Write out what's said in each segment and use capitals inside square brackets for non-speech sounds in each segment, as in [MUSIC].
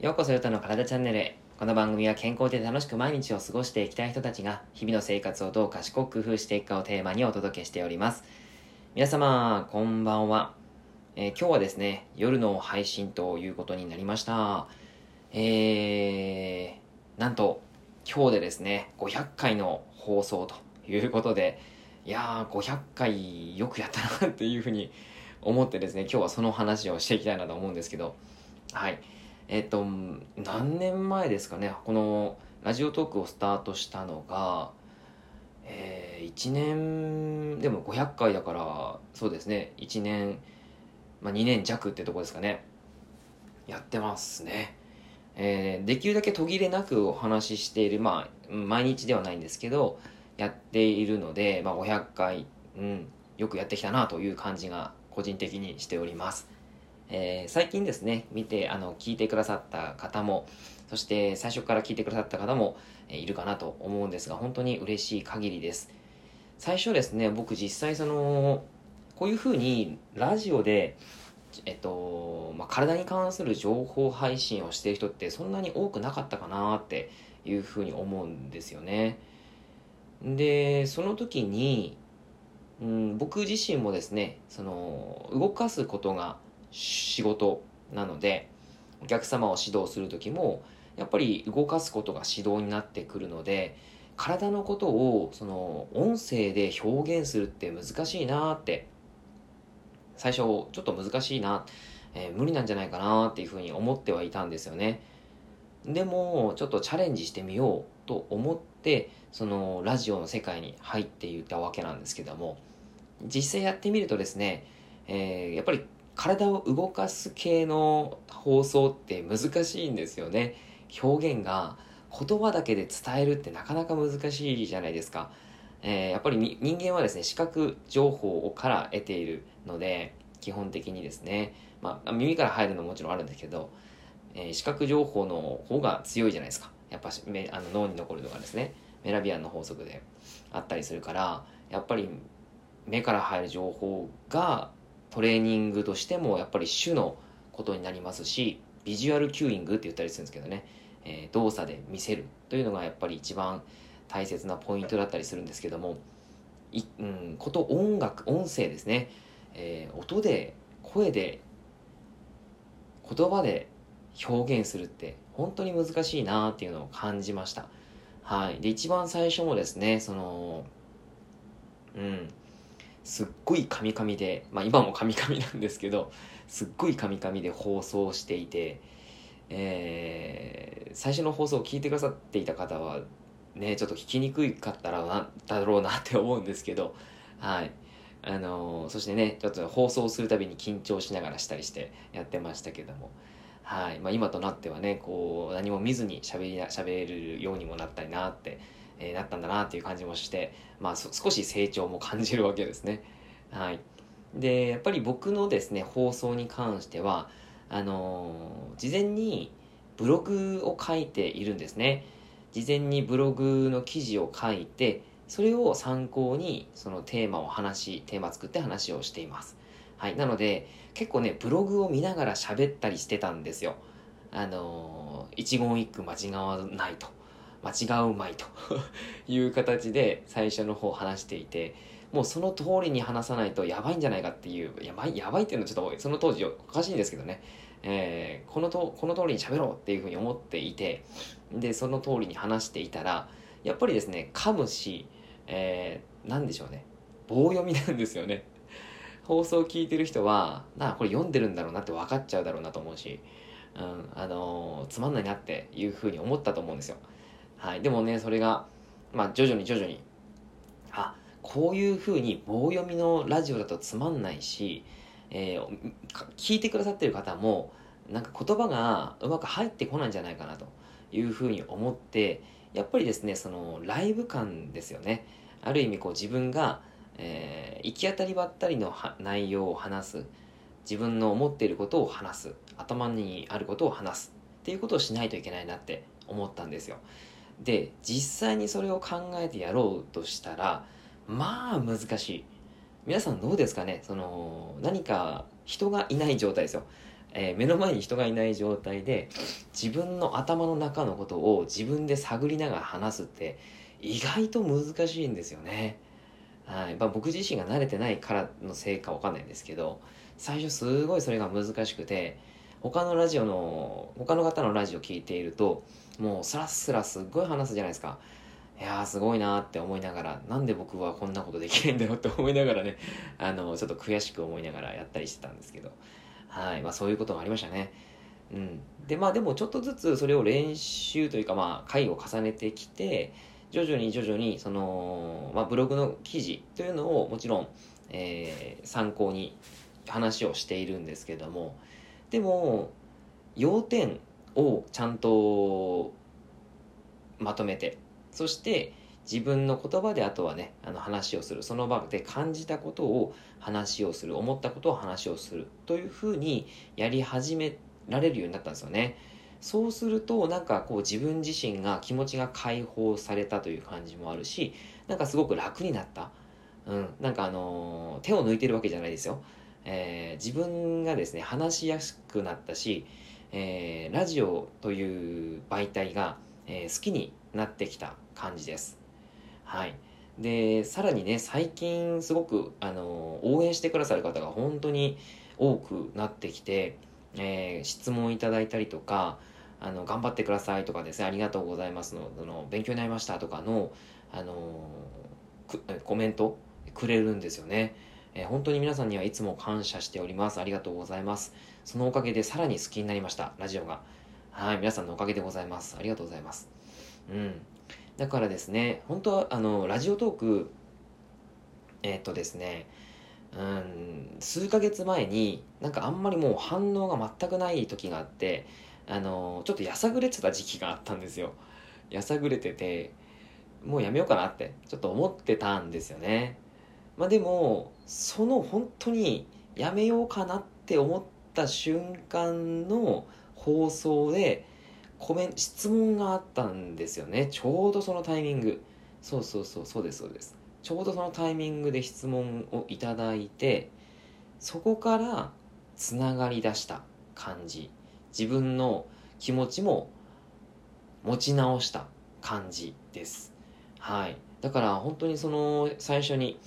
ようこそヨタの体チャンネルへ。この番組は健康で楽しく毎日を過ごしていきたい人たちが日々の生活をどう賢く工夫していくかをテーマにお届けしております。皆様こんばんは、えー、今日はですね夜の配信ということになりました。えー、なんと今日でですね500回の放送ということでいやー500回よくやったなっていうふうに思ってですね今日はその話をしていきたいなと思うんですけどはいえっと、何年前ですかね、このラジオトークをスタートしたのが、えー、1年、でも500回だから、そうですね、1年、まあ、2年弱ってとこですかね。やってますね。えー、できるだけ途切れなくお話ししている、まあ、毎日ではないんですけど、やっているので、まあ、500回、うん、よくやってきたなという感じが個人的にしております。えー、最近ですね、見て、あの、聞いてくださった方も、そして最初から聞いてくださった方も、えー、いるかなと思うんですが、本当に嬉しい限りです。最初ですね、僕実際その、こういうふうにラジオで、えっと、まあ、体に関する情報配信をしている人ってそんなに多くなかったかなっていうふうに思うんですよね。で、その時に、うん、僕自身もですね、その、動かすことが仕事なのでお客様を指導する時もやっぱり動かすことが指導になってくるので体のことをその音声で表現するって難しいなって最初ちょっと難しいな、えー、無理なんじゃないかなっていうふうに思ってはいたんですよね。でもちょっとチャレンジしてみようと思ってそのラジオの世界に入っていったわけなんですけども実際やってみるとですね、えー、やっぱり体を動かす系の放送って難しいんですよね。表現が言葉だけで伝えるってなかなか難しいじゃないですか。えー、やっぱり人間はですね、視覚情報から得ているので、基本的にですね、まあ、耳から入るのももちろんあるんですけど、えー、視覚情報の方が強いじゃないですか。やっぱめあの脳に残るのがですね、メラビアンの法則であったりするから、やっぱり目から入る情報がトレーニングとしてもやっぱり主のことになりますしビジュアルキューイングって言ったりするんですけどね、えー、動作で見せるというのがやっぱり一番大切なポイントだったりするんですけどもい、うん、こと音楽音声ですね、えー、音で声で言葉で表現するって本当に難しいなっていうのを感じました。はい。で一番最初もですねそのうん。すっごいカミカミで、まあ今もカミカミなんですけど、すっごいカミカミで放送していて、えー、最初の放送を聞いてくださっていた方は、ね、ちょっと聞きにくかったらな、だろうなって思うんですけど、はい。あのー、そしてね、ちょっと放送するたびに緊張しながらしたりしてやってましたけども、はい。まあ今となってはね、こう、何も見ずに喋りな、喋るようにもなったりなって、えー、なったんだなっていう感じもして、まあ、少し成長も感じるわけですね。はい。で、やっぱり僕のですね、放送に関しては、あのー、事前にブログを書いているんですね。事前にブログの記事を書いて、それを参考にそのテーマを話し、テーマ作って話をしています。はい。なので、結構ね、ブログを見ながら喋ったりしてたんですよ。あのー、一言一句間違わないと。間違うまいと [LAUGHS] いう形で最初の方話していてもうその通りに話さないとやばいんじゃないかっていうやばいやばいっていうのはちょっとその当時おかしいんですけどね、えー、このとこの通りに喋ろうっていうふうに思っていてでその通りに話していたらやっぱりですね噛むし、えー、何でしょうね棒読みなんですよね放送を聞いてる人はなあこれ読んでるんだろうなって分かっちゃうだろうなと思うし、うんあのー、つまんないなっていうふうに思ったと思うんですよ。はい、でもねそれが、まあ、徐々に徐々にあこういうふうに棒読みのラジオだとつまんないし、えー、聞いてくださってる方もなんか言葉がうまく入ってこないんじゃないかなというふうに思ってやっぱりですねそのライブ感ですよね。ある意味こう自分が、えー、行き当たりばったりの内容を話す自分の思っていることを話す頭にあることを話すっていうことをしないといけないなって思ったんですよ。で実際にそれを考えてやろうとしたらまあ難しい。皆さんどうですかね？その何か人がいない状態ですよ、えー、目の前に人がいない状態で自分の頭の中のことを自分で探りながら話すって意外と難しいんですよね。はい。まあ、僕自身が慣れてないからのせいかわかんないんですけど最初すごいそれが難しくて他のラジオの他の方のラジオ聞いているともうスラスラすっごい話すじゃないですか。いやーすごいなって思いながらなんで僕はこんなことできないんだろうって思いながらね [LAUGHS] あのちょっと悔しく思いながらやったりしてたんですけど。はい。まあそういうこともありましたね。うん。でまあでもちょっとずつそれを練習というかまあ回を重ねてきて徐々に徐々にその、まあ、ブログの記事というのをもちろん、えー、参考に話をしているんですけどもでも要点をちゃんとまとめてそして自分の言葉であとはねあの話をするその場で感じたことを話をする思ったことを話をするというふうにやり始められるようになったんですよね。そうするとなんかこう自分自身が気持ちが解放されたという感じもあるしなんかすごく楽になったうん、なんかあのー、手を抜いてるわけじゃないですよ、えー、自分がですね話しやすくなったし、えー、ラジオという媒体が、え好きになってきた感じです。はい。で、さらにね、最近すごく、あの、応援してくださる方が本当に多くなってきて、えー、質問いただいたりとか、あの、頑張ってくださいとかですね、ありがとうございますの、その、勉強になりましたとかの、あのコメントくれるんですよね。えー、本当に皆さんにはいつも感謝しております。ありがとうございます。そのおかげでさらに好きになりました、ラジオが。はい、皆さんのおかげでございます。ありがとうございます。うん。だからですね、本当は、あの、ラジオトーク、えー、っとですね、うん、数ヶ月前に、なんかあんまりもう反応が全くない時があって、あの、ちょっとやさぐれてた時期があったんですよ。やさぐれてて、もうやめようかなって、ちょっと思ってたんですよね。まあでも、その本当にやめようかなって思った瞬間の放送で、コメン質問があったんですよねちょうどそのタイミングそうそうそうそうですそうですちょうどそのタイミングで質問をいただいてそこからつながりだした感じ自分の気持ちも持ち直した感じです。はい。だから本当にその最初に、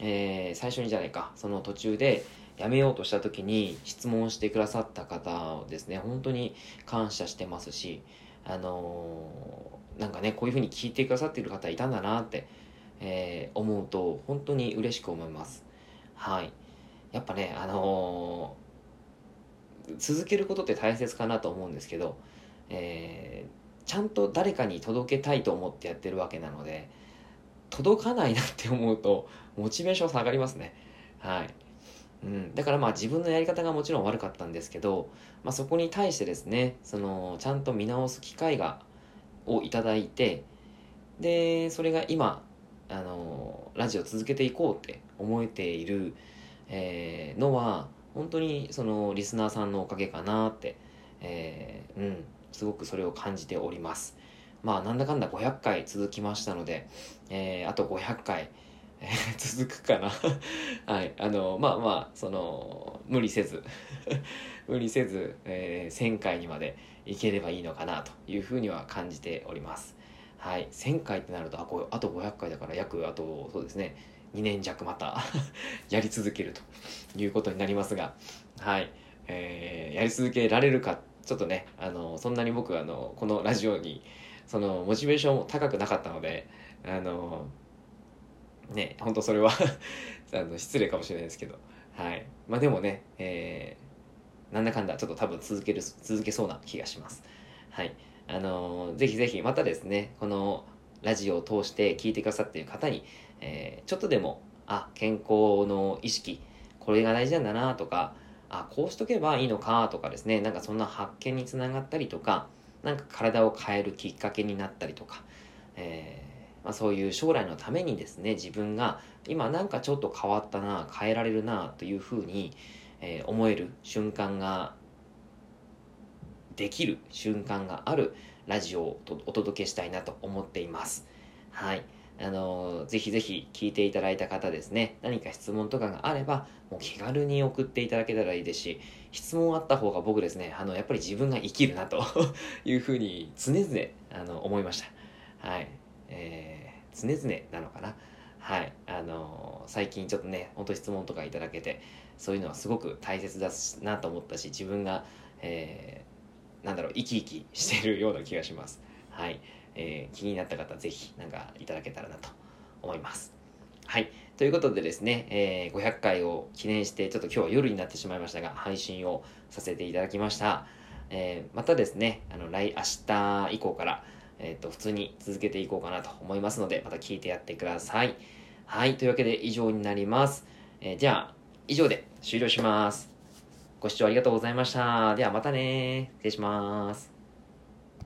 えー、最初にじゃないか。その途中で辞めようとした時に質問してくださった方をですね本当に感謝してますしあのー、なんかねこういうふうに聞いてくださってる方いたんだなって、えー、思うと本当に嬉しく思います。はい。やっぱねあのー、続けることって大切かなと思うんですけど、えー、ちゃんと誰かに届けたいと思ってやってるわけなので届かないなって思うとモチベーション下がりますね。はい。うん、だからまあ自分のやり方がもちろん悪かったんですけど、まあ、そこに対してですねそのちゃんと見直す機会がをいただいてでそれが今あのラジオ続けていこうって思えている、えー、のは本当にそのリスナーさんのおかげかなって、えー、うんすごくそれを感じておりますまあなんだかんだ500回続きましたので、えー、あと500回えー、[LAUGHS] 続くかな [LAUGHS] はい。あの、まあまあ、その、無理せず [LAUGHS] 無理せず、えー、1000回にまでいければいいのかなというふうには感じております。はい。1000回ってなると、あこあと500回だから約、あと、そうですね、2年弱また [LAUGHS] やり続けるということになりますが、はい。えー、やり続けられるか、ちょっとね、あの、そんなに僕は、あの、このラジオに、その、モチベーションも高くなかったので、あの、ね、本当それは [LAUGHS] あの失礼かもしれないですけど、はい。まあでもね、えー、なんだかんだちょっと多分続ける、続けそうな気がします。はい。あのー、ぜひぜひまたですね、このラジオを通して聞いてくださっている方に、えー、ちょっとでも、あ、健康の意識、これが大事なんだなとか、あ、こうしとけばいいのかとかですね、なんかそんな発見につながったりとか、なんか体を変えるきっかけになったりとか、えーまあ、そういう将来のためにですね自分が今なんかちょっと変わったな変えられるなというふうに、えー、思える瞬間ができる瞬間があるラジオをお届けしたいなと思っています。はい。あのぜひぜひ聞いていただいた方ですね、何か質問とかがあれば、もう気軽に送っていただけたらいいですし、質問あった方が僕ですね、あの、やっぱり自分が生きるなと [LAUGHS] いうふうに常々、あの、思いました。はい。えー、常々なのかな。はい。あの最近ちょっとね、ほんと質問とかいただけて、そういうのはすごく大切だなと思ったし、自分が、えー、なんだろう、生き生きしてるような気がします。はい。えー、気になった方、ぜひ、なんかいただけたらなと思います。はい。ということでですね、えー、500回を記念して、ちょっと今日は夜になってしまいましたが、配信をさせていただきました。えー、またですね、あの、来、明日以降から、えっ、ー、と、普通に続けていこうかなと思いますので、また聞いてやってください。はい。というわけで以上になります。えー、じゃあ、以上で終了します。ご視聴ありがとうございました。ではまたね。失礼します。